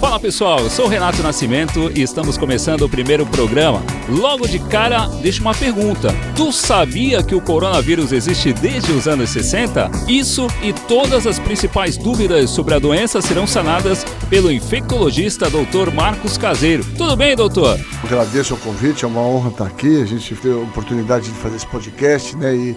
Fala pessoal, eu sou o Renato Nascimento e estamos começando o primeiro programa. Logo de cara, deixa uma pergunta: Tu sabia que o coronavírus existe desde os anos 60? Isso e todas as principais dúvidas sobre a doença serão sanadas pelo infectologista Dr. Marcos Caseiro. Tudo bem, doutor? Agradeço o convite, é uma honra estar aqui. A gente teve a oportunidade de fazer esse podcast, né? E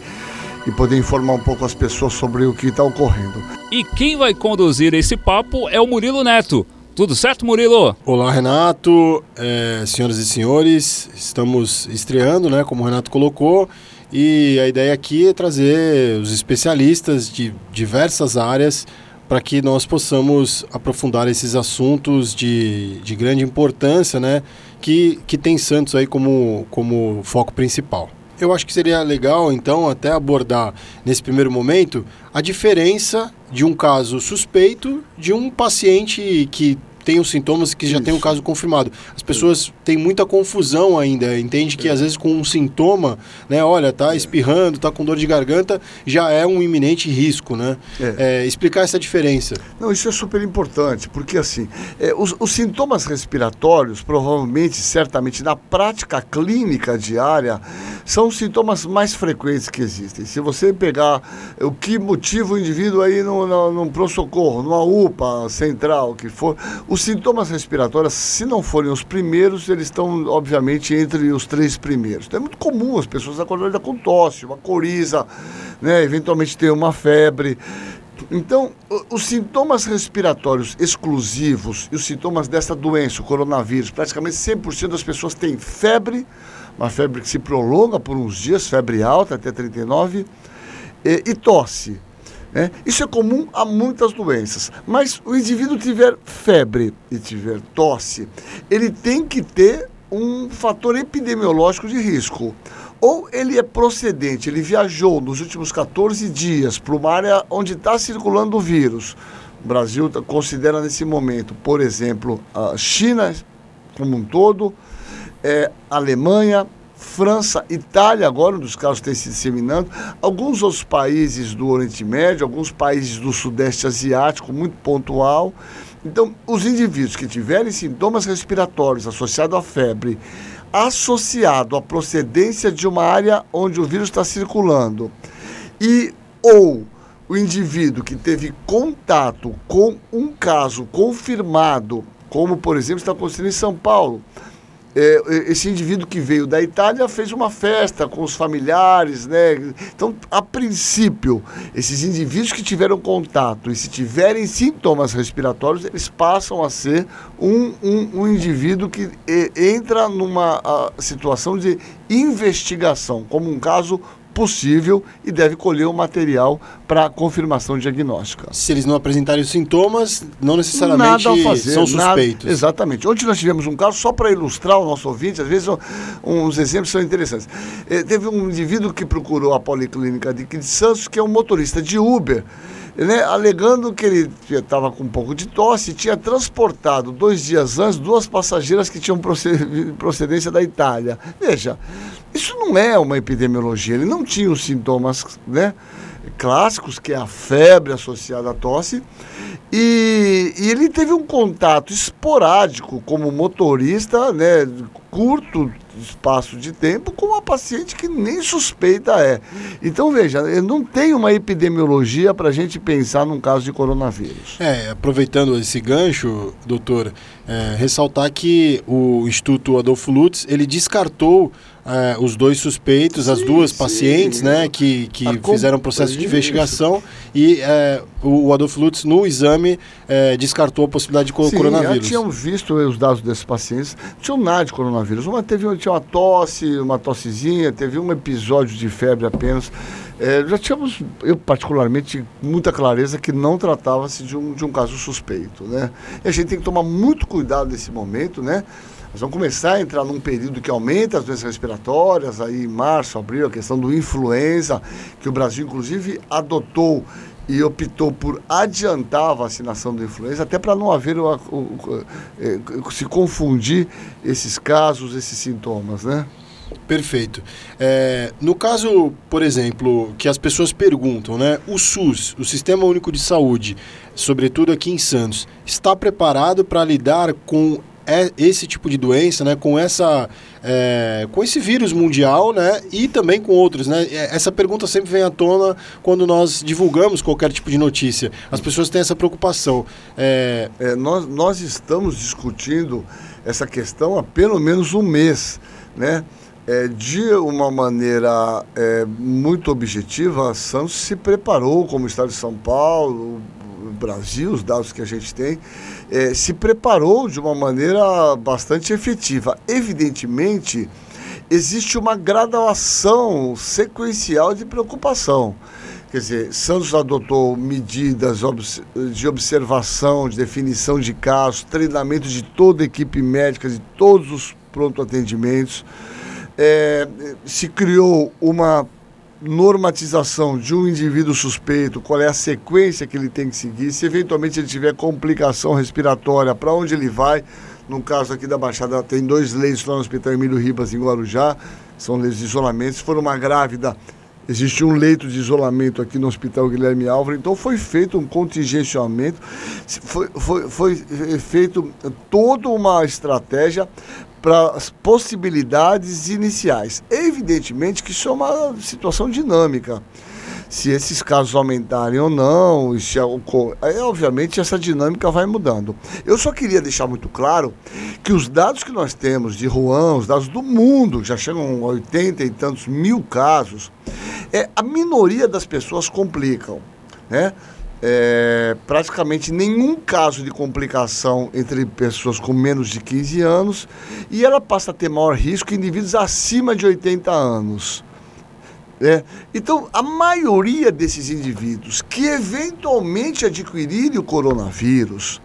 e poder informar um pouco as pessoas sobre o que está ocorrendo. E quem vai conduzir esse papo é o Murilo Neto. Tudo certo, Murilo? Olá, Renato, é, senhoras e senhores, estamos estreando, né, como o Renato colocou, e a ideia aqui é trazer os especialistas de diversas áreas para que nós possamos aprofundar esses assuntos de, de grande importância, né, que, que tem Santos aí como, como foco principal. Eu acho que seria legal, então, até abordar nesse primeiro momento a diferença de um caso suspeito de um paciente que tem os sintomas que já Isso. tem um caso confirmado. As pessoas têm muita confusão ainda, entende que é. às vezes com um sintoma, né, olha, tá é. espirrando, tá com dor de garganta, já é um iminente risco, né? É. É, explicar essa diferença. Não, isso é super importante, porque assim, é, os, os sintomas respiratórios, provavelmente, certamente, na prática clínica diária, são os sintomas mais frequentes que existem. Se você pegar o que motiva o indivíduo aí no, no, num pronto-socorro, numa UPA central, que for, os sintomas respiratórios, se não forem os primeiros, eles estão, obviamente, entre os três primeiros. Então, é muito comum as pessoas acordarem com tosse, uma coriza, né, eventualmente ter uma febre. Então, os sintomas respiratórios exclusivos e os sintomas dessa doença, o coronavírus, praticamente 100% das pessoas têm febre, uma febre que se prolonga por uns dias, febre alta, até 39, e, e tosse. Né? Isso é comum a muitas doenças. Mas o indivíduo tiver febre e tiver tosse, ele tem que ter um fator epidemiológico de risco. Ou ele é procedente, ele viajou nos últimos 14 dias para uma área onde está circulando o vírus. O Brasil considera nesse momento, por exemplo, a China como um todo, é, Alemanha, França, Itália, agora um dos casos tem se disseminando, alguns outros países do Oriente Médio, alguns países do Sudeste Asiático, muito pontual. Então, os indivíduos que tiverem sintomas respiratórios associados à febre, associado à procedência de uma área onde o vírus está circulando, e ou o indivíduo que teve contato com um caso confirmado, como por exemplo está acontecendo em São Paulo, é, esse indivíduo que veio da Itália fez uma festa com os familiares, né? Então, a princípio, esses indivíduos que tiveram contato e se tiverem sintomas respiratórios, eles passam a ser um, um, um indivíduo que entra numa situação de investigação, como um caso possível e deve colher o material para confirmação diagnóstica. Se eles não apresentarem os sintomas, não necessariamente fazer, são suspeitos. Nada, exatamente. Ontem nós tivemos um caso, só para ilustrar o nosso ouvinte, às vezes uns exemplos são interessantes. Eh, teve um indivíduo que procurou a Policlínica de, de Santos, que é um motorista de Uber, né, alegando que ele estava com um pouco de tosse e tinha transportado dois dias antes duas passageiras que tinham procedência da Itália. Veja, isso não é uma epidemiologia, ele não tinha os sintomas né, clássicos, que é a febre associada à tosse, e, e ele teve um contato esporádico como motorista, né, curto espaço de tempo com uma paciente que nem suspeita é. Então, veja, não tem uma epidemiologia para a gente pensar num caso de coronavírus. É, aproveitando esse gancho, doutor, é, ressaltar que o Instituto Adolfo Lutz, ele descartou é, os dois suspeitos, sim, as duas sim. pacientes, né, que, que fizeram processo de investigação e é, o, o Adolfo Lutz, no exame, é, descartou a possibilidade de sim, coronavírus. Já tínhamos visto os dados desses pacientes, não tinham nada de coronavírus. Uma teve tinha uma tosse, uma tossezinha, teve um episódio de febre apenas. É, já tínhamos, eu particularmente, muita clareza que não tratava-se de um, de um caso suspeito, né? E a gente tem que tomar muito cuidado nesse momento, né? Nós vamos começar a entrar num período que aumenta as doenças respiratórias, aí em março, abril, a questão do influenza, que o Brasil, inclusive, adotou e optou por adiantar a vacinação do influenza, até para não haver o, o, o, é, se confundir esses casos, esses sintomas, né? Perfeito. É, no caso, por exemplo, que as pessoas perguntam, né? O SUS, o Sistema Único de Saúde, sobretudo aqui em Santos, está preparado para lidar com esse tipo de doença, né? Com essa, é, com esse vírus mundial, né? E também com outros, né? É, essa pergunta sempre vem à tona quando nós divulgamos qualquer tipo de notícia. As pessoas têm essa preocupação. É... é nós, nós estamos discutindo essa questão há pelo menos um mês, né? É, de uma maneira é, muito objetiva, a Santos se preparou, como Estado de São Paulo, Brasil, os dados que a gente tem, é, se preparou de uma maneira bastante efetiva. Evidentemente, existe uma graduação sequencial de preocupação. Quer dizer, Santos adotou medidas de observação, de definição de casos, treinamento de toda a equipe médica, de todos os pronto-atendimentos é, se criou uma normatização de um indivíduo suspeito, qual é a sequência que ele tem que seguir, se eventualmente ele tiver complicação respiratória, para onde ele vai. No caso aqui da Baixada, tem dois leitos lá no Hospital Emílio Ribas, em Guarujá, são leitos de isolamento. Se for uma grávida, existe um leito de isolamento aqui no Hospital Guilherme Álvaro, então foi feito um contingenciamento, foi, foi, foi feito toda uma estratégia para as possibilidades iniciais. Evidentemente que isso é uma situação dinâmica. Se esses casos aumentarem ou não, se aí, obviamente essa dinâmica vai mudando. Eu só queria deixar muito claro que os dados que nós temos de Wuhan, os dados do mundo, já chegam a 80 e tantos mil casos, é, a minoria das pessoas complicam. Né? É, praticamente nenhum caso de complicação entre pessoas com menos de 15 anos e ela passa a ter maior risco em indivíduos acima de 80 anos. É. Então, a maioria desses indivíduos que eventualmente adquirirem o coronavírus,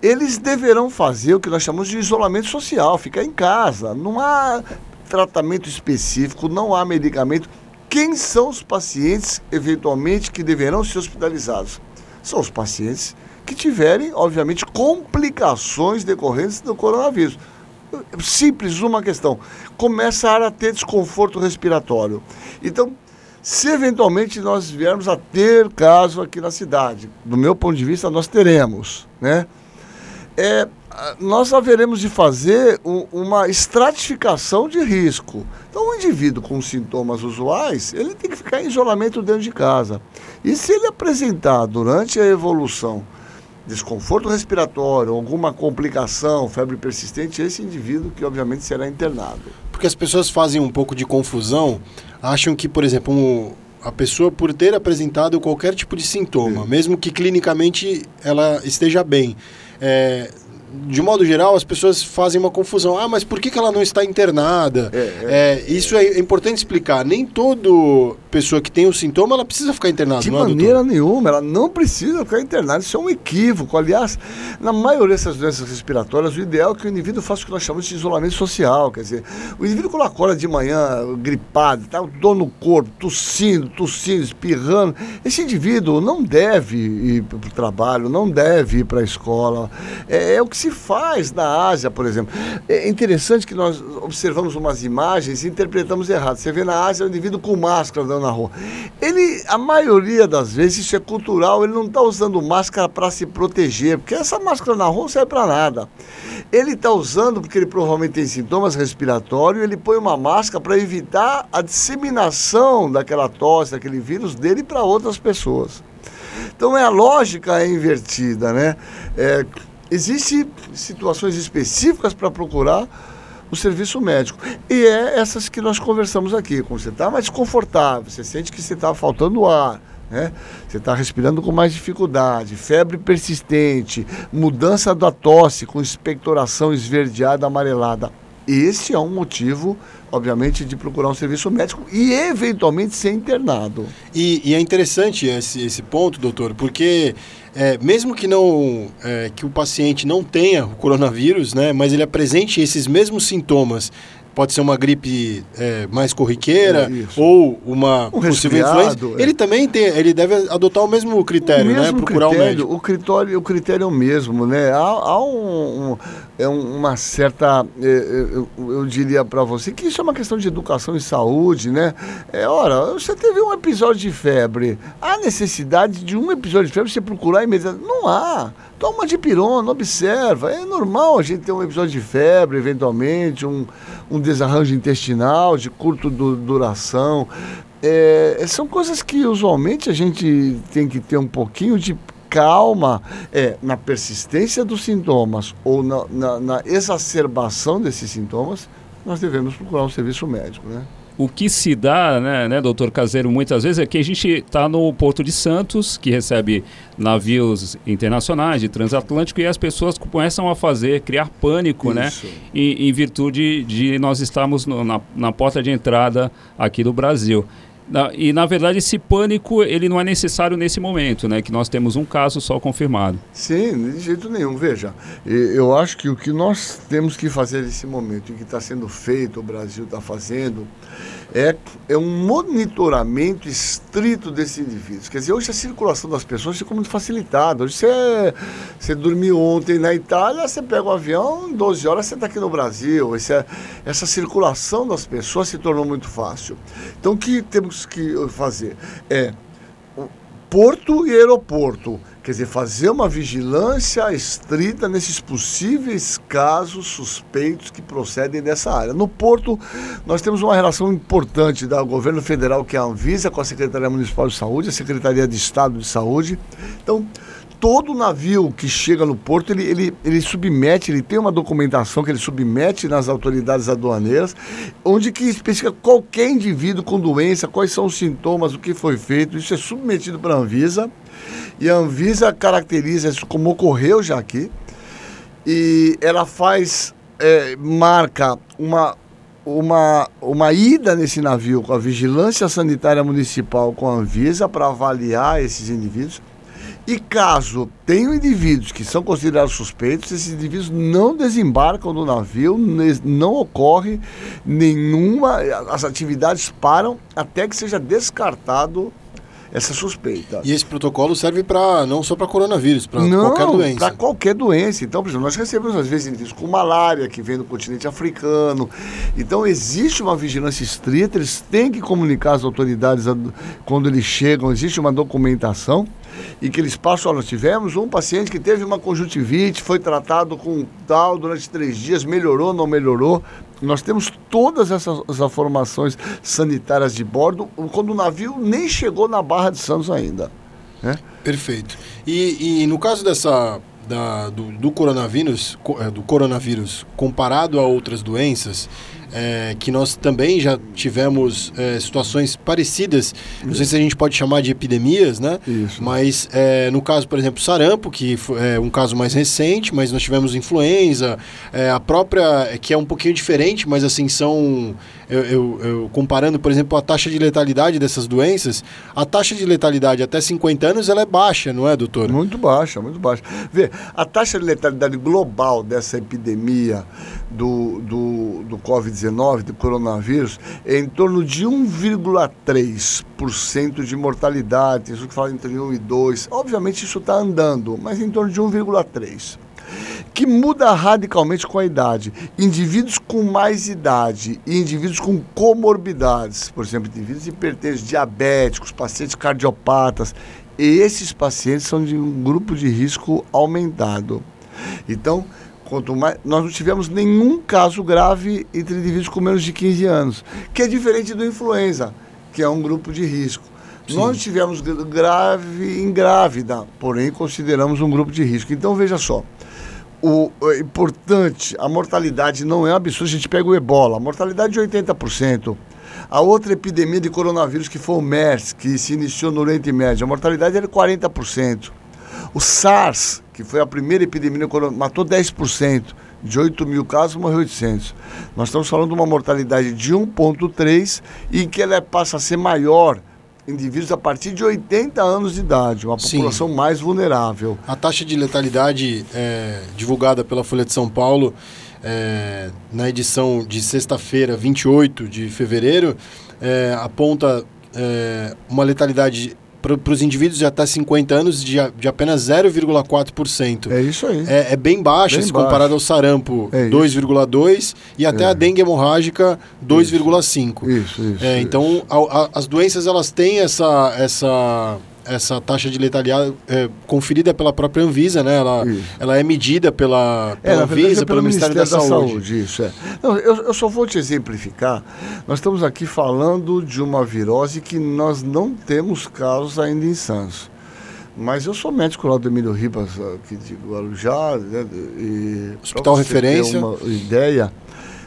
eles deverão fazer o que nós chamamos de isolamento social, ficar em casa. Não há tratamento específico, não há medicamento. Quem são os pacientes, eventualmente, que deverão ser hospitalizados? São os pacientes que tiverem, obviamente, complicações decorrentes do coronavírus. Simples uma questão. Começar a ter desconforto respiratório. Então, se eventualmente nós viermos a ter caso aqui na cidade, do meu ponto de vista, nós teremos, né? É, nós haveremos de fazer um, uma estratificação de risco. Então, um indivíduo com sintomas usuais, ele tem que ficar em isolamento dentro de casa. E se ele apresentar durante a evolução desconforto respiratório, alguma complicação, febre persistente, esse indivíduo que obviamente será internado. Porque as pessoas fazem um pouco de confusão, acham que, por exemplo, um, a pessoa por ter apresentado qualquer tipo de sintoma, Sim. mesmo que clinicamente ela esteja bem, é, de modo geral, as pessoas fazem uma confusão. Ah, mas por que, que ela não está internada? É, é, é, isso é importante explicar. Nem toda pessoa que tem o sintoma, ela precisa ficar internada. De é, maneira é, nenhuma, ela não precisa ficar internada. Isso é um equívoco. Aliás, na maioria dessas doenças respiratórias, o ideal é que o indivíduo faça o que nós chamamos de isolamento social. Quer dizer, o indivíduo quando acorda de manhã gripado, tá, dor no corpo, tossindo, tossindo, espirrando, esse indivíduo não deve ir para o trabalho, não deve ir para a escola. É, é o que se faz na Ásia, por exemplo. É interessante que nós observamos umas imagens e interpretamos errado. Você vê na Ásia o indivíduo com máscara andando na rua. Ele, a maioria das vezes, isso é cultural, ele não está usando máscara para se proteger, porque essa máscara na rua não serve para nada. Ele está usando porque ele provavelmente tem sintomas respiratórios, ele põe uma máscara para evitar a disseminação daquela tosse, daquele vírus dele para outras pessoas. Então é a lógica é invertida, né? É, Existem situações específicas para procurar o serviço médico. E é essas que nós conversamos aqui. Quando você está mais desconfortável, você sente que você está faltando ar, né? Você está respirando com mais dificuldade, febre persistente, mudança da tosse com expectoração esverdeada, amarelada. Esse é um motivo obviamente, de procurar um serviço médico e eventualmente ser internado. E, e é interessante esse, esse ponto, doutor, porque é, mesmo que não é, que o paciente não tenha o coronavírus, né, mas ele apresente esses mesmos sintomas pode ser uma gripe é, mais corriqueira É, ou uma Um possível influenza. é. Ele também tem, ele deve adotar o mesmo critério, o né? mesmo Procurar critério, o médico. O critério, o critério é o mesmo, né? Há, há um, um- é um- uma certa, eh, eh, eu, eu diria para você que isso é uma questão de educação e saúde, né? É, ora, você teve um episódio de febre, há necessidade de um episódio de febre você procurar imediatamente? Não há. Toma de pirona, observa. É normal a gente ter um episódio de febre, eventualmente, um, um desarranjo intestinal de curta du- duração. É, são coisas que usualmente a gente tem que ter um pouquinho de calma é, na persistência dos sintomas ou na, na- na exacerbação desses sintomas, nós devemos procurar um serviço médico, né? O que se dá, né, né, doutor Caseiro, muitas vezes é que a gente está no Porto de Santos, que recebe navios internacionais de transatlântico, e as pessoas começam a fazer, criar pânico, né? Isso. Em, em virtude de nós estarmos no- na, na porta de entrada aqui do Brasil. E, na verdade, esse pânico ele não é necessário nesse momento, né? Que nós temos um caso só confirmado. Sim, de jeito nenhum. Veja, eu acho que o que nós temos que fazer nesse momento, e que está sendo feito, o Brasil está fazendo, é, é um monitoramento estrito desses indivíduos. Quer dizer, hoje a circulação das pessoas ficou muito facilitada. Hoje você, você dormiu ontem na Itália, você pega o avião, em 12 horas você está aqui no Brasil. Esse é- essa circulação das pessoas se tornou muito fácil. Então, que temos que fazer? É porto e aeroporto. Quer dizer, fazer uma vigilância estrita nesses possíveis casos suspeitos que procedem dessa área. No porto, nós temos uma relação importante do governo federal, que é a Anvisa, com a Secretaria Municipal de Saúde, a Secretaria de Estado de Saúde. Então, todo navio que chega no porto, ele, ele, ele submete, ele tem uma documentação que ele submete nas autoridades aduaneiras, onde que especifica qualquer indivíduo com doença, quais são os sintomas, o que foi feito, isso é submetido para a Anvisa, e a Anvisa caracteriza isso como ocorreu já aqui, e ela faz, é, marca uma, uma, uma ida nesse navio com a Vigilância Sanitária Municipal, com a Anvisa, para avaliar esses indivíduos. E caso tenham indivíduos que são considerados suspeitos, esses indivíduos não desembarcam do navio, não ocorre nenhuma. As atividades param até que seja descartado essa suspeita. E esse protocolo serve para não só para coronavírus, para qualquer doença. Para qualquer doença. Então, por exemplo, nós recebemos às vezes indivíduos com malária, que vem do continente africano. Então, existe uma vigilância estrita, eles têm que comunicar às autoridades ad- quando eles chegam, existe uma documentação e que eles passam, nós tivemos um paciente que teve uma conjuntivite, foi tratado com tal durante três dias, melhorou, não melhorou. Nós temos todas essas essas informações sanitárias de bordo, quando o navio nem chegou na Barra de Santos ainda. né? Perfeito. E, e no caso dessa da- do, do coronavírus, co- eh, do coronavírus comparado a outras doenças, eh, que nós também já tivemos eh, situações parecidas, não sei se a gente pode chamar de epidemias, né? Isso. Mas eh, no caso, por exemplo, sarampo, que é um caso mais recente, mas nós tivemos influenza, eh, a própria, eh, que é um pouquinho diferente, mas assim, são. Eu, eu- eu- comparando, por exemplo, a taxa de letalidade dessas doenças, a taxa de letalidade até 50 anos ela é baixa, não é, doutor? Muito baixa, muito baixa. Vê, a taxa de letalidade global dessa epidemia do, do, do Covid-19, do coronavírus, é em torno de 1,3% de mortalidade. Isso que fala entre 1 e 2. Obviamente isso está andando, mas em torno de 1,3% que muda radicalmente com a idade. Indivíduos com mais idade e indivíduos com comorbidades, por exemplo, indivíduos hipertensos, diabéticos, pacientes cardiopatas, esses pacientes são de um grupo de risco aumentado. Então, quanto mais nós não tivemos nenhum caso grave entre indivíduos com menos de 15 anos, que é diferente do influenza, que é um grupo de risco. Sim. Nós tivemos gra- grave em grávida, porém consideramos um grupo de risco. Então veja só, o, é importante, a mortalidade não é absurda. A gente pega o ebola, a mortalidade de 80%. A outra epidemia de coronavírus, que foi o MERS, que se iniciou no Oriente Médio, a mortalidade era 40%. O SARS, que foi a primeira epidemia, matou 10%. De 8 mil casos, morreu 800. Nós estamos falando de uma mortalidade de 1,3 e que ela passa a ser maior indivíduos a partir de 80 anos de idade, uma Sim. população mais vulnerável. A taxa de letalidade é, divulgada pela Folha de São Paulo é, na edição de sexta-feira, 28 de fevereiro, é, aponta é, uma letalidade para os indivíduos de até 50 anos de, de apenas 0,4%. É isso aí. É, é bem baixa Bem se baixo. comparado ao sarampo, É isso. 2,2% e até É. a dengue hemorrágica, 2,5%. Isso, isso. É, isso. então, a- a- as doenças elas têm essa, essa, essa taxa de letalidade é, conferida pela própria Anvisa, né? Ela, Isso. ela é medida pela, É, pela verdade, Anvisa, é pelo Ministério da, Saúde. Isso, é. Não, eu, eu só vou te exemplificar. Nós estamos aqui falando de uma virose que nós não temos casos ainda em Santos. Mas eu sou médico lá do Emílio Ribas, aqui de Guarujá. Né, e Hospital referência. Uma ideia,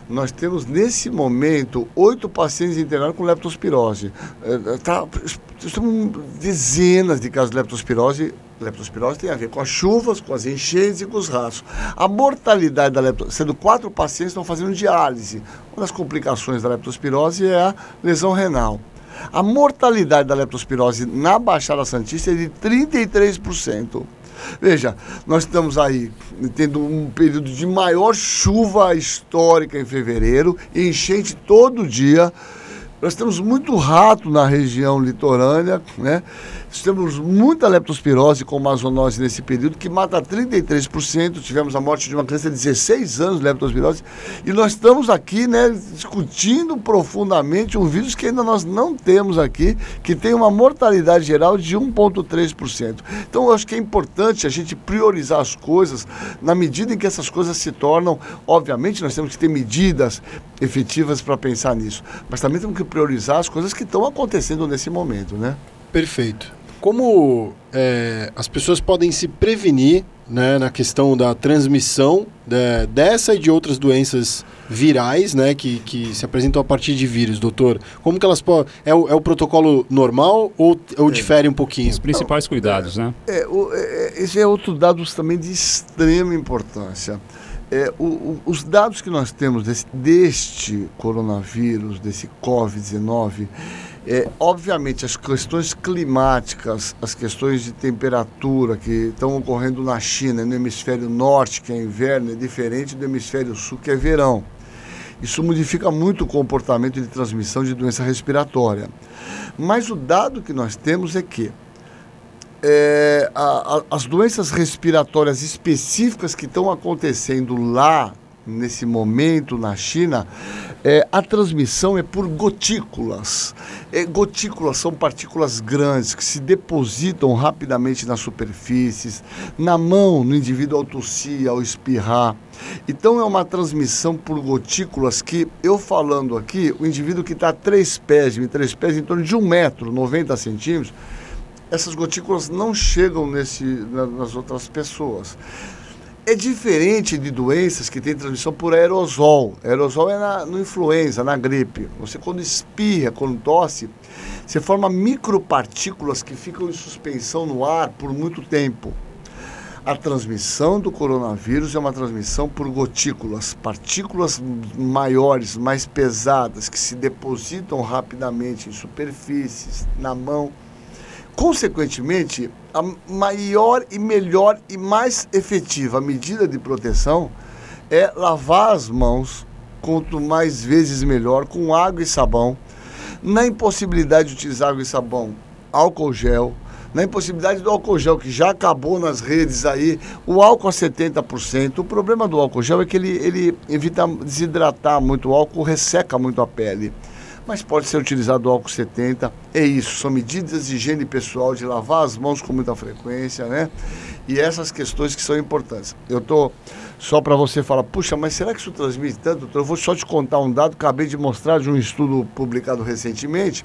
nós temos nesse momento oito pacientes internados com leptospirose. É, tá, temos dezenas de casos de leptospirose. Leptospirose tem a ver com as chuvas, com as enchentes e com os ratos. A mortalidade da leptospirose, sendo quatro pacientes estão fazendo diálise. Uma das complicações da leptospirose é a lesão renal. A mortalidade da leptospirose na Baixada Santista é de 33%. Veja, nós estamos aí tendo um período de maior chuva histórica em fevereiro, enchente todo dia. Nós temos muito rato na região litorânea, né? Temos muita leptospirose com zoonose nesse período, que mata 33%. Tivemos a morte de uma criança de 16 anos de leptospirose. E nós estamos aqui, né, discutindo profundamente um vírus que ainda nós não temos aqui, que tem uma mortalidade geral de 1,3%. Então, eu acho que é importante a gente priorizar as coisas na medida em que essas coisas se tornam. Obviamente, nós temos que ter medidas efetivas para pensar nisso, mas também temos que priorizar as coisas que estão acontecendo nesse momento, né? Perfeito. Como é, as pessoas podem se prevenir né, na questão da transmissão né, dessa e de outras doenças virais né, que, que se apresentam a partir de vírus, doutor? Como que elas podem. É o, é o protocolo normal ou, ou difere um pouquinho? Os principais cuidados, né? É, o, é, esse é outro dado também de extrema importância. É, o- o- os dados que nós temos desse- deste coronavírus, desse Covid-19, é, obviamente as questões climáticas, as questões de temperatura que estão ocorrendo na China, no hemisfério norte, que é inverno, é diferente do hemisfério sul, que é verão. Isso modifica muito o comportamento de transmissão de doença respiratória. Mas o dado que nós temos é que é, a- a- as doenças respiratórias específicas que estão acontecendo lá, nesse momento, na China, é, a transmissão é por gotículas. É, gotículas são partículas grandes que se depositam rapidamente nas superfícies, na mão, no indivíduo ao tossir, ao espirrar. Então é uma transmissão por gotículas que, eu falando aqui, o indivíduo que está a três pés, três pés, em torno de um metro, 90 centímetros, essas gotículas não chegam nesse, na- nas outras pessoas. É diferente de doenças que têm transmissão por aerosol. Aerosol é na, no influenza, na gripe. Você quando espirra, quando tosse, você forma micropartículas que ficam em suspensão no ar por muito tempo. A transmissão do coronavírus é uma transmissão por gotículas, partículas maiores, mais pesadas, que se depositam rapidamente em superfícies, na mão. Consequentemente, a maior e melhor e mais efetiva medida de proteção é lavar as mãos, quanto mais vezes melhor, com água e sabão. Na impossibilidade de utilizar água e sabão, álcool gel. Na impossibilidade do álcool gel, que já acabou nas redes aí, o álcool a 70%. O problema do álcool gel é que ele, ele evita desidratar muito o álcool, resseca muito a pele mas pode ser utilizado o álcool 70. É isso, são medidas de higiene pessoal, de lavar as mãos com muita frequência, né? E essas questões que são importantes. Eu tô só para você falar, puxa, mas será que isso transmite tanto? doutor? Eu vou só te contar um dado acabei de mostrar de um estudo publicado recentemente.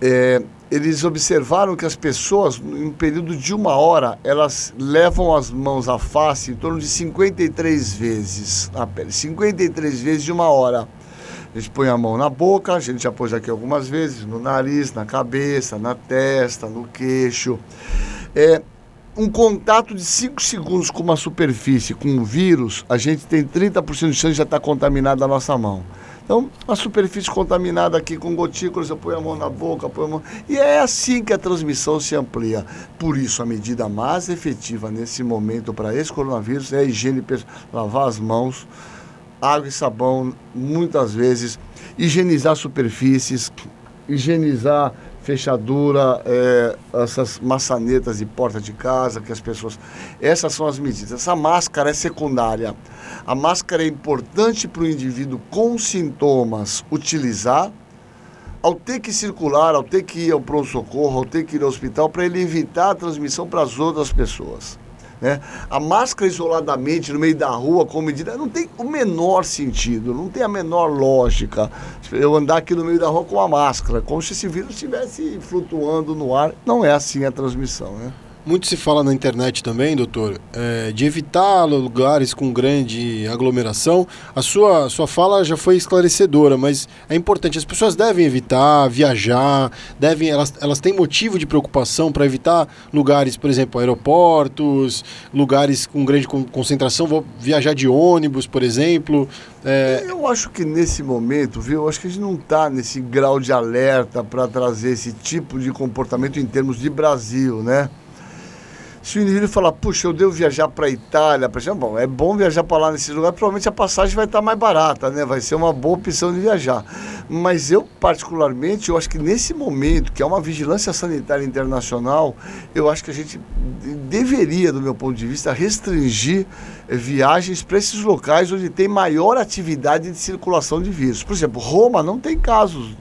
É, eles observaram que as pessoas, em um período de uma hora, elas levam as mãos à face em torno de 53 vezes a pele. 53 vezes de uma hora. A gente põe a mão na boca, a gente já pôs aqui algumas vezes, no nariz, na cabeça, na testa, no queixo. É, um contato de 5 segundos com uma superfície, com um vírus, a gente tem 30% de chance de já estar contaminado a nossa mão. Então, a superfície contaminada aqui com gotículas, eu ponho a mão na boca, ponho a mão. E é assim que a transmissão se amplia. Por isso, a medida mais efetiva nesse momento para esse coronavírus é a higiene, lavar as mãos, água e sabão, muitas vezes, higienizar superfícies, higienizar fechadura, é, essas maçanetas de porta de casa que as pessoas. Essas são as medidas. Essa máscara é secundária. A máscara é importante para o indivíduo com sintomas utilizar. Ao ter que circular, ao ter que ir ao pronto-socorro, ao ter que ir ao hospital, para ele evitar a transmissão para as outras pessoas. Né? A máscara isoladamente no meio da rua com medida não tem o menor sentido, não tem a menor lógica. Eu andar aqui no meio da rua com a máscara, como se esse vírus estivesse flutuando no ar. Não é assim a transmissão. Né? Muito se fala na internet também, doutor, é, de evitar lugares com grande aglomeração. A sua, sua fala já foi esclarecedora, mas é importante. As pessoas devem evitar viajar, devem, elas, elas têm motivo de preocupação para evitar lugares, por exemplo, aeroportos, lugares com grande concentração. Vou viajar de ônibus, por exemplo. É... Eu acho que nesse momento, viu, eu acho que a gente não está nesse grau de alerta para trazer esse tipo de comportamento em termos de Brasil, né? Se o indivíduo falar, puxa, eu devo viajar para a Itália, para bom, é bom viajar para lá nesse lugar, provavelmente a passagem vai estar mais barata, né? Vai ser uma boa opção de viajar. Mas eu, particularmente, eu acho que nesse momento, que é uma vigilância sanitária internacional, eu acho que a gente deveria, do meu ponto de vista, restringir viagens para esses locais onde tem maior atividade de circulação de vírus. Por exemplo, Roma não tem casos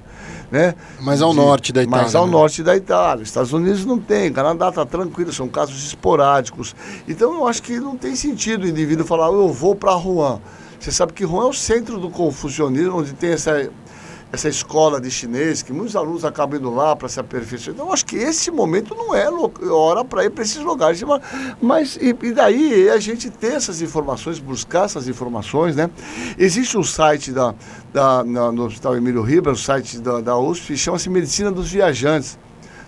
né? Mais ao de, norte da Itália. Mais ao né? norte da Itália. Estados Unidos não tem, Canadá está tranquilo, são casos esporádicos. Então eu acho que não tem sentido o indivíduo falar, eu vou para Rouen. Você sabe que Rouen é o centro do confucionismo, onde tem essa essa escola de chinês, que muitos alunos acabam indo lá para se aperfeiçoar. Então, acho que esse momento não é hora para ir para esses lugares. Mas, e, e, daí a gente ter essas informações, buscar essas informações, né? Existe um site da, da, na, no Hospital Emílio Ribeiro, o site da, da USP, chama-se Medicina dos Viajantes.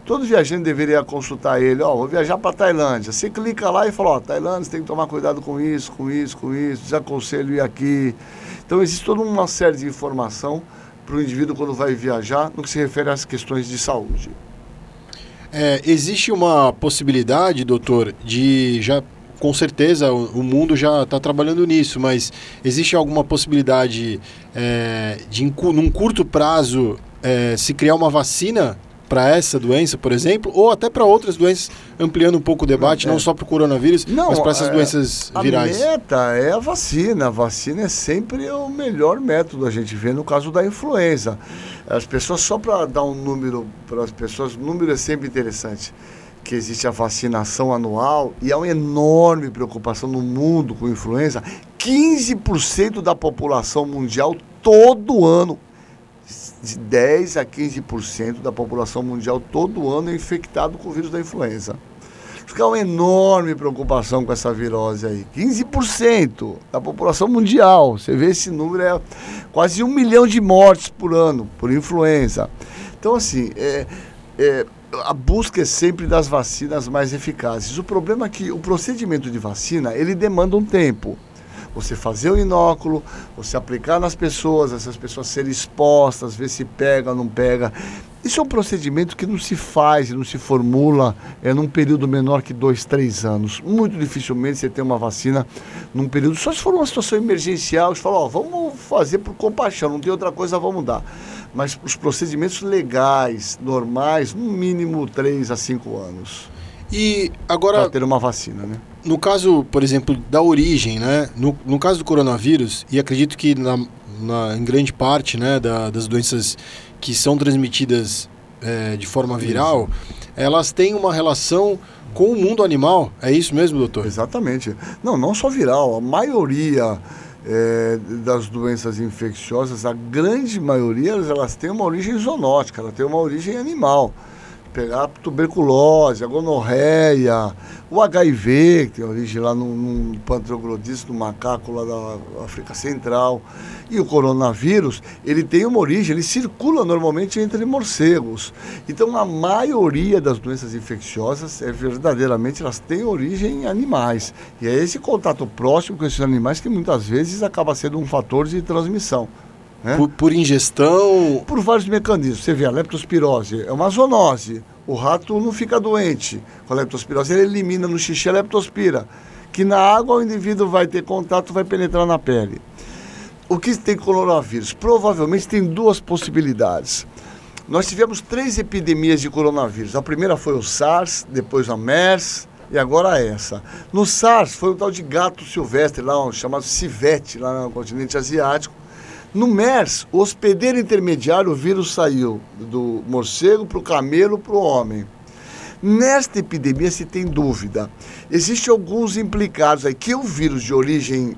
Todo viajante deveria consultar ele, ó, vou viajar para Tailândia. Você clica lá e fala, ó, Tailândia, você tem que tomar cuidado com isso, com isso, com isso, desaconselho ir aqui. Então existe toda uma série de informação para o indivíduo quando vai viajar no que se refere às questões de saúde. É, existe uma possibilidade, doutor, de já com certeza o, mundo já está trabalhando nisso, mas existe alguma possibilidade é, de, num curto prazo, é, se criar uma vacina para essa doença, por exemplo, ou até para outras doenças, ampliando um pouco o debate, é. não só para o coronavírus, não, mas para essas é, doenças virais. A meta é a vacina. A vacina é sempre o melhor método, a gente vê no caso da influenza. As pessoas, só para dar um número para as pessoas, o número é sempre interessante que existe a vacinação anual e há uma enorme preocupação no mundo com influenza. 15% da população mundial todo ano de 10 a 15% da população mundial todo ano é infectado com o vírus da influenza. Fica uma enorme preocupação com essa virose aí. 15% da população mundial. Você vê esse número, é quase um milhão de mortes por ano por influenza. Então, assim, é, é, a busca é sempre das vacinas mais eficazes. O problema é que o procedimento de vacina, ele demanda um tempo você fazer o inóculo, você aplicar nas pessoas, essas pessoas serem expostas, ver se pega ou não pega. Isso é um procedimento que não se faz, não se formula é, num período menor que dois, três anos. Muito dificilmente você tem uma vacina num período, só se for uma situação emergencial, você fala, ó, vamos fazer por compaixão, não tem outra coisa, vamos dar. Mas os procedimentos legais, normais, no mínimo três a cinco anos. E agora. Para ter uma vacina, né? No caso, por exemplo, da origem, né? No, no caso do coronavírus, e acredito que na, na em grande parte né, da, das doenças que são transmitidas é, de forma viral, elas têm uma relação com o mundo animal. É isso mesmo, doutor? Exatamente. Não, não só viral. A maioria é, das doenças infecciosas, a grande maioria, elas têm uma origem zoonótica, ela tem uma origem animal pegar tuberculose, a gonorreia, o HIV, que tem origem lá no, no no macaco lá da África Central, e o coronavírus, ele tem uma origem, ele circula normalmente entre morcegos. Então, a maioria das doenças infecciosas, é verdadeiramente, elas têm origem em animais. E é esse contato próximo com esses animais que muitas vezes acaba sendo um fator de transmissão. Né? Por, por, ingestão? Por vários mecanismos. Você vê, a leptospirose é uma zoonose. O rato não fica doente com a leptospirose, ele elimina no xixi a leptospira, que na água o indivíduo vai ter contato, vai penetrar na pele. O que tem coronavírus? Provavelmente tem duas possibilidades. Nós tivemos três epidemias de coronavírus. A primeira foi o SARS, depois a MERS e agora essa. No SARS foi um tal de gato silvestre lá, um chamado civete, lá no continente asiático, no MERS, hospedeiro intermediário, o vírus saiu do morcego para o camelo para o homem. Nesta epidemia se tem dúvida. Existem alguns implicados aí. Que o vírus de origem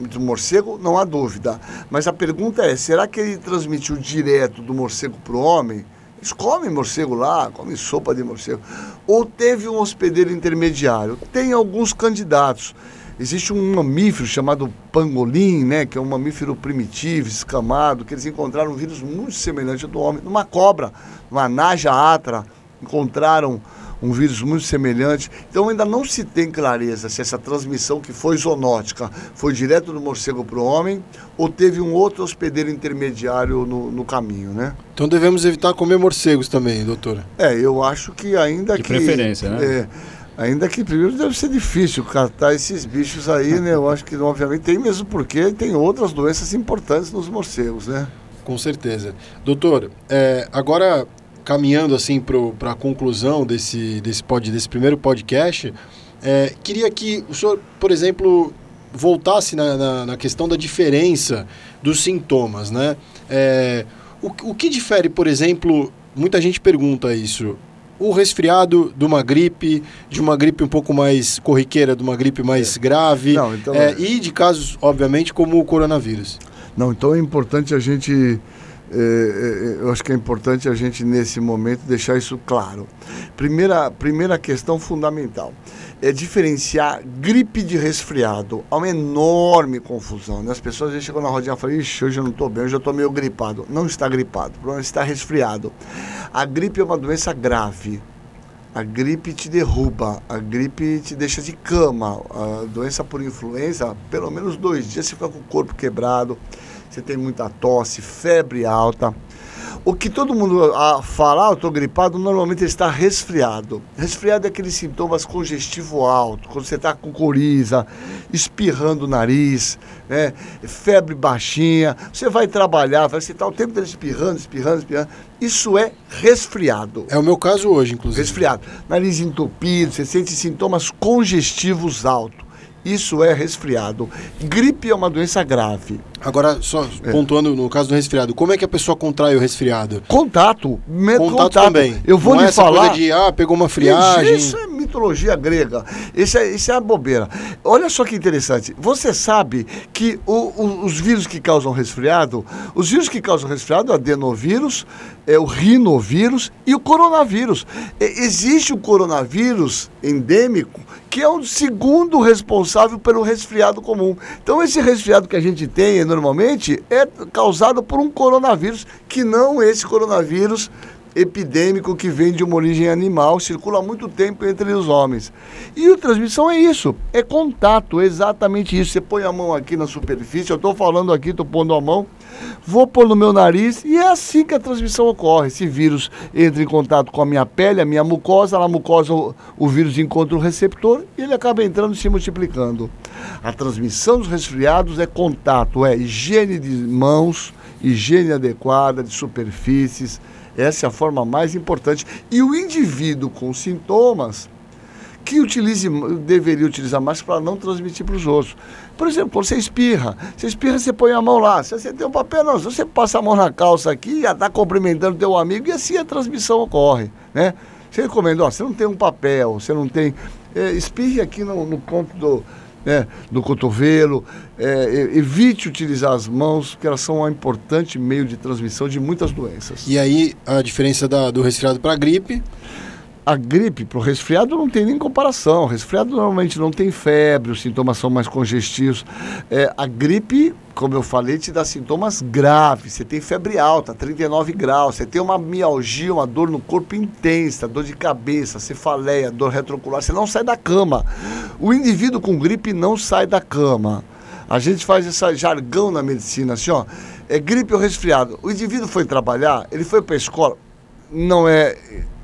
do morcego, não há dúvida. Mas a pergunta é, será que ele transmitiu direto do morcego para o homem? Eles comem morcego lá, comem sopa de morcego. Ou teve um hospedeiro intermediário? Tem alguns candidatos. Existe um mamífero chamado pangolim, né, que é um mamífero primitivo, escamado, que eles encontraram um vírus muito semelhante ao do homem. Numa cobra, uma naja atra, encontraram um vírus muito semelhante. Então ainda não se tem clareza se essa transmissão que foi zoonótica foi direto do morcego para o homem ou teve um outro hospedeiro intermediário no, no, caminho, né? Então devemos evitar comer morcegos também, doutora? É, eu acho que ainda De que... preferência, né? É, Ainda que primeiro deve ser difícil catar esses bichos aí, né? Eu acho que obviamente tem mesmo porque tem outras doenças importantes nos morcegos, né? Com certeza. Doutor, é, agora caminhando assim para a conclusão desse, desse, pod, desse primeiro podcast, é, queria que o senhor, por exemplo, voltasse na, na, na questão da diferença dos sintomas, né? É, o, o que difere, por exemplo, muita gente pergunta isso, o resfriado de uma gripe, de uma gripe um pouco mais corriqueira, de uma gripe mais é. grave, Não, então... é, e de casos, obviamente, como o coronavírus. Não, então é importante a gente. É, é, eu acho que é importante a gente, nesse momento, deixar isso claro. Primeira, primeira questão fundamental é diferenciar gripe de resfriado. Há uma enorme confusão. Né? As pessoas chegam na rodinha e falam, ixi, hoje eu não estou bem, hoje eu estou meio gripado. Não está gripado, é está resfriado. A gripe é uma doença grave. A gripe te derruba, a gripe te deixa de cama. A doença por influenza, pelo menos dois dias você fica com o corpo quebrado, você tem muita tosse, febre alta. O que todo mundo a, fala, ah, eu estou gripado, normalmente está resfriado. Resfriado é aqueles sintomas congestivo alto, quando você está com coriza, espirrando o nariz, né, febre baixinha, você vai trabalhar, você está o tempo inteiro espirrando, espirrando, espirrando. Isso é resfriado. É o meu caso hoje, inclusive. Resfriado. Nariz entupido, você sente sintomas congestivos altos. Isso é resfriado. Gripe é uma doença grave. Agora, só é. pontuando no caso do resfriado, como é que a pessoa contrai o resfriado? Contato. Me, contato, contato, também. Eu vou Não lhe é falar. de, ah, pegou uma friagem. Isso é mitologia grega. Isso é, isso é a bobeira. Olha só que interessante. Você sabe que o, o, os vírus que causam resfriado, os vírus que causam resfriado, adenovírus, é o rinovírus e o coronavírus. É, existe o coronavírus endêmico que é o segundo responsável pelo resfriado comum. Então, esse resfriado que a gente tem normalmente é causado por um coronavírus, que não esse coronavírus epidêmico que vem de uma origem animal, circula há muito tempo entre os homens. E a transmissão é isso, é contato, é exatamente isso. Você põe a mão aqui na superfície, eu estou falando aqui, estou pondo a mão, vou pôr no meu nariz e é assim que a transmissão ocorre. Esse vírus entra em contato com a minha pele, a minha mucosa, na mucosa o, o vírus encontra o receptor e ele acaba entrando e se multiplicando. A transmissão dos resfriados é contato, é higiene de mãos, higiene adequada de superfícies, essa é a forma mais importante. E o indivíduo com sintomas que utilize, deveria utilizar mais para não transmitir para os outros. Por exemplo, você espirra, você espirra, você põe a mão lá. Se você tem um papel, não. Se você passa a mão na calça aqui, já está cumprimentando teu amigo e assim a transmissão ocorre, né? Você recomenda, ó, você não tem um papel, você não tem... É, espirre aqui no, no ponto do, né, do cotovelo. É, evite utilizar as mãos, porque elas são um importante meio de transmissão de muitas doenças. E aí, a diferença da, do resfriado para a gripe? A gripe para o resfriado não tem nem comparação. O resfriado normalmente não tem febre, os sintomas são mais congestivos. É, a gripe, como eu falei, te dá sintomas graves. Você tem febre alta, 39 graus. Você tem uma mialgia, uma dor no corpo intensa, dor de cabeça, cefaleia, dor retrocular. Você não sai da cama. O indivíduo com gripe não sai da cama. A gente faz esse jargão na medicina, assim, ó é gripe ou resfriado. O indivíduo foi trabalhar, ele foi para a escola, não é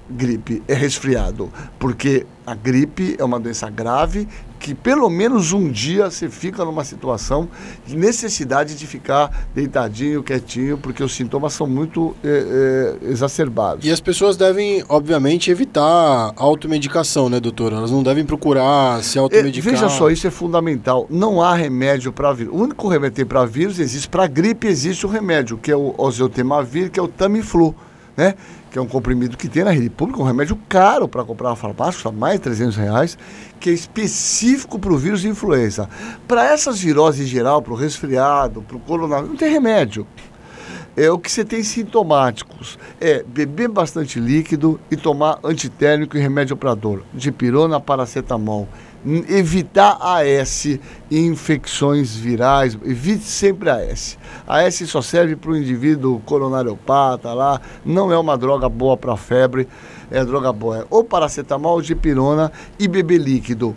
gripe, é resfriado, porque a gripe é uma doença grave que pelo menos um dia você fica numa situação de necessidade de ficar deitadinho, quietinho, porque os sintomas são muito é, é, exacerbados. E as pessoas devem, obviamente, evitar automedicação, né, doutor? Elas não devem procurar se automedicar. É, veja só, isso é fundamental. Não há remédio para vírus. O único remédio para vírus existe. Para gripe existe o remédio, que é o oseltamivir, que é o Tamiflu, né? que é um comprimido que tem na rede pública, um remédio caro para comprar na farmácia, custa mais de 300 reais, que é específico para o vírus de influenza. Para essas viroses em geral, para o resfriado, para o coronavírus, não tem remédio. É o que você tem sintomáticos. É beber bastante líquido e tomar antitérmico e remédio para dor. Dipirona, paracetamol evitar AS e infecções virais, evite sempre AS. AS só serve para o indivíduo coronariopata lá, não é uma droga boa para febre, é droga boa. Ou paracetamol, dipirona e beber líquido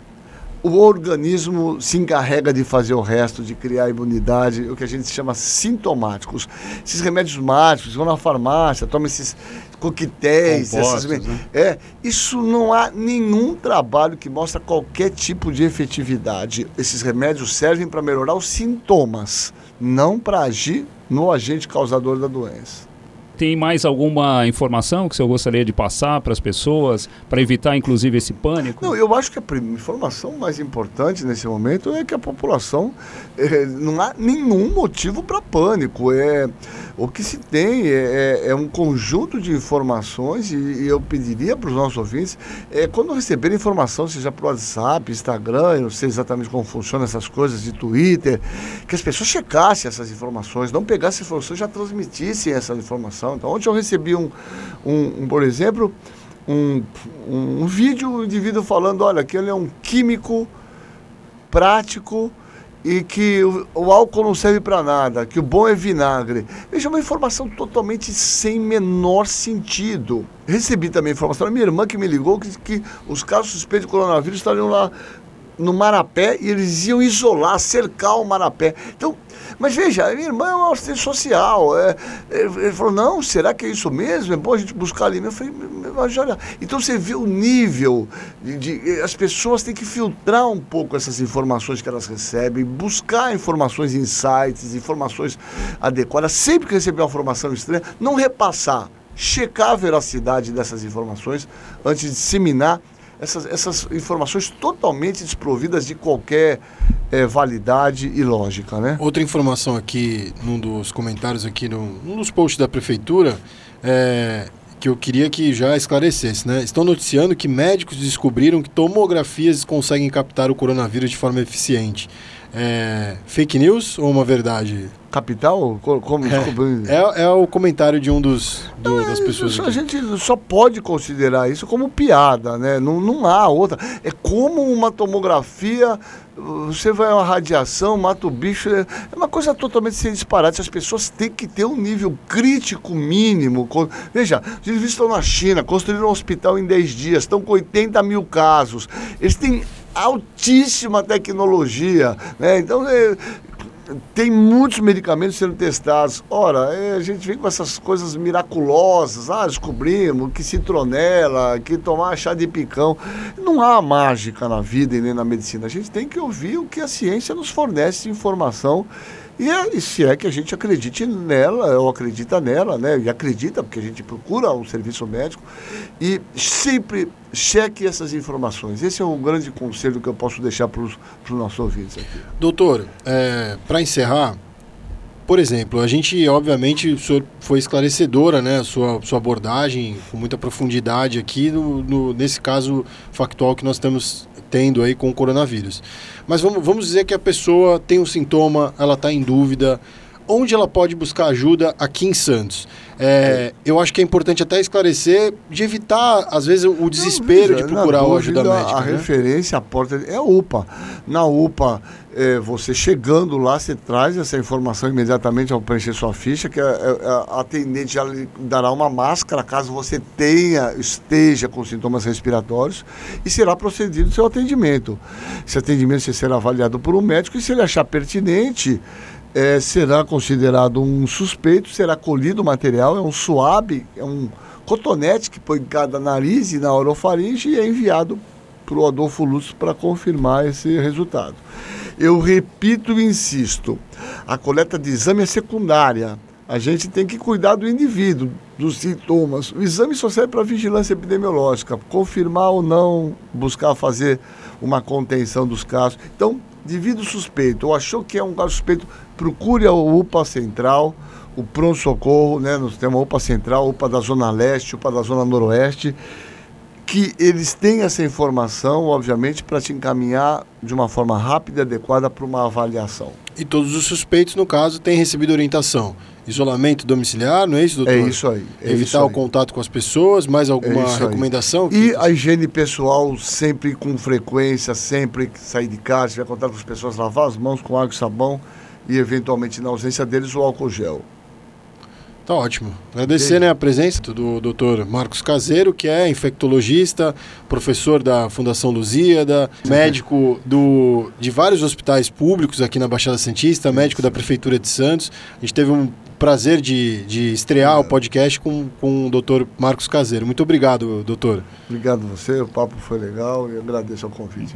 o organismo se encarrega de fazer o resto, de criar imunidade, o que a gente chama sintomáticos. Esses remédios mágicos, vão na farmácia, tomam esses coquetéis, essas... né? é, isso não há nenhum trabalho que mostra qualquer tipo de efetividade. Esses remédios servem para melhorar os sintomas, não para agir no agente causador da doença. Tem mais alguma informação que o senhor gostaria de passar para as pessoas, para evitar inclusive esse pânico? Não, eu acho que a informação mais importante nesse momento é que a população é, não há nenhum motivo para pânico. É, o que se tem é, é, é um conjunto de informações e, e eu pediria para os nossos ouvintes, é, quando receberem informação, seja por WhatsApp, Instagram, eu não sei exatamente como funcionam essas coisas, de Twitter, que as pessoas checassem essas informações, não pegassem informações já transmitissem essa informação. Então, ontem eu recebi um, um, um por exemplo, um, um, um vídeo, um indivíduo falando, olha, que ele é um químico prático e que o, o álcool não serve para nada, que o bom é vinagre. Veja, uma informação totalmente sem menor sentido. Recebi também informação da minha irmã que me ligou que, que os casos suspeitos de coronavírus estariam lá no Marapé e eles iam isolar, cercar o Marapé. Então, mas veja, minha irmã é uma assistente social. É, ele falou, não, será que é isso mesmo? É bom a gente buscar ali. Eu falei, mas olha, então você vê o nível de, de, As pessoas têm que filtrar um pouco essas informações que elas recebem, buscar informações sites, informações adequadas. Sempre que receber uma informação estranha, não repassar. Checar a veracidade dessas informações antes de disseminar essas, essas informações totalmente desprovidas de qualquer é, validade e lógica, né? Outra informação aqui, num dos comentários aqui, num, num dos posts da prefeitura, é, que eu queria que já esclarecesse, né? Estão noticiando que médicos descobriram que tomografias conseguem captar o coronavírus de forma eficiente. É, fake news ou uma verdade? Capital? Como, é, é, é, o comentário de um dos do, não, das pessoas. Isso, a gente só pode considerar isso como piada, né? Não, não há outra. É como uma tomografia, você vai a uma radiação, mata o bicho. É uma coisa totalmente sem disparate. As pessoas têm que ter um nível crítico mínimo. Veja, eles estão na China, construíram um hospital em 10 dias, estão com 80 mil casos. Eles têm altíssima tecnologia, né? Então, é, tem muitos medicamentos sendo testados. Ora, é, a gente vem com essas coisas miraculosas. Ah, descobrimos que citronela, que tomar chá de picão. Não há mágica na vida e nem na medicina. A gente tem que ouvir o que a ciência nos fornece de informação e, e se é que a gente acredite nela, ou acredita nela, né? E acredita, porque a gente procura um serviço médico. E sempre cheque essas informações. Esse é o grande conselho que eu posso deixar para os nossos ouvintes aqui. Doutor, é, para encerrar, por exemplo, a gente, obviamente, o senhor foi esclarecedora, né? A sua, sua abordagem com muita profundidade aqui, no, no, nesse caso factual que nós estamos tendo aí com o coronavírus. Mas vamos, vamos dizer que a pessoa tem um sintoma, ela está em dúvida. Onde ela pode buscar ajuda aqui em Santos? É, eu acho que é importante até esclarecer de evitar, às vezes, o desespero Não, de procurar dúvida, ajuda médica. A né? referência, a porta é a UPA. Na UPA, é, você chegando lá, você traz essa informação imediatamente ao preencher sua ficha, que a, a, a atendente já lhe dará uma máscara caso você tenha, esteja com sintomas respiratórios, e será procedido o seu atendimento. Esse atendimento será avaliado por um médico e se ele achar pertinente é, será considerado um suspeito, será colhido o material, é um suave, é um cotonete que põe em cada nariz e na orofaringe e é enviado para o Adolfo Lutz para confirmar esse resultado. Eu repito e insisto, a coleta de exame é secundária. A gente tem que cuidar do indivíduo, dos sintomas. O exame só serve para vigilância epidemiológica, confirmar ou não, buscar fazer uma contenção dos casos. Então, indivíduo suspeito, ou achou que é um caso suspeito, procure a UPA Central, o pronto-socorro, né? Nós temos a UPA Central, UPA da Zona Leste, UPA da Zona Noroeste, que eles têm essa informação, obviamente, para te encaminhar de uma forma rápida e adequada para uma avaliação. E todos os suspeitos, no caso, têm recebido orientação. Isolamento domiciliar, não é isso, doutor? É isso aí. É Evitar isso o aí. contato com as pessoas, mais alguma É recomendação? E a higiene pessoal sempre com frequência, sempre sair de casa, tiver contato com as pessoas, lavar as mãos com água e sabão e, eventualmente, na ausência deles, o álcool gel. Tá ótimo. Agradecer né, a presença do Dr. Marcos Caseiro, que é infectologista, professor da Fundação Lusíada, médico do, de vários hospitais públicos aqui na Baixada Santista, médico da Prefeitura de Santos. A gente teve um prazer de, de estrear o podcast com, com o Dr. Marcos Caseiro. Muito obrigado, doutor. Obrigado a você, o papo foi legal e agradeço o convite.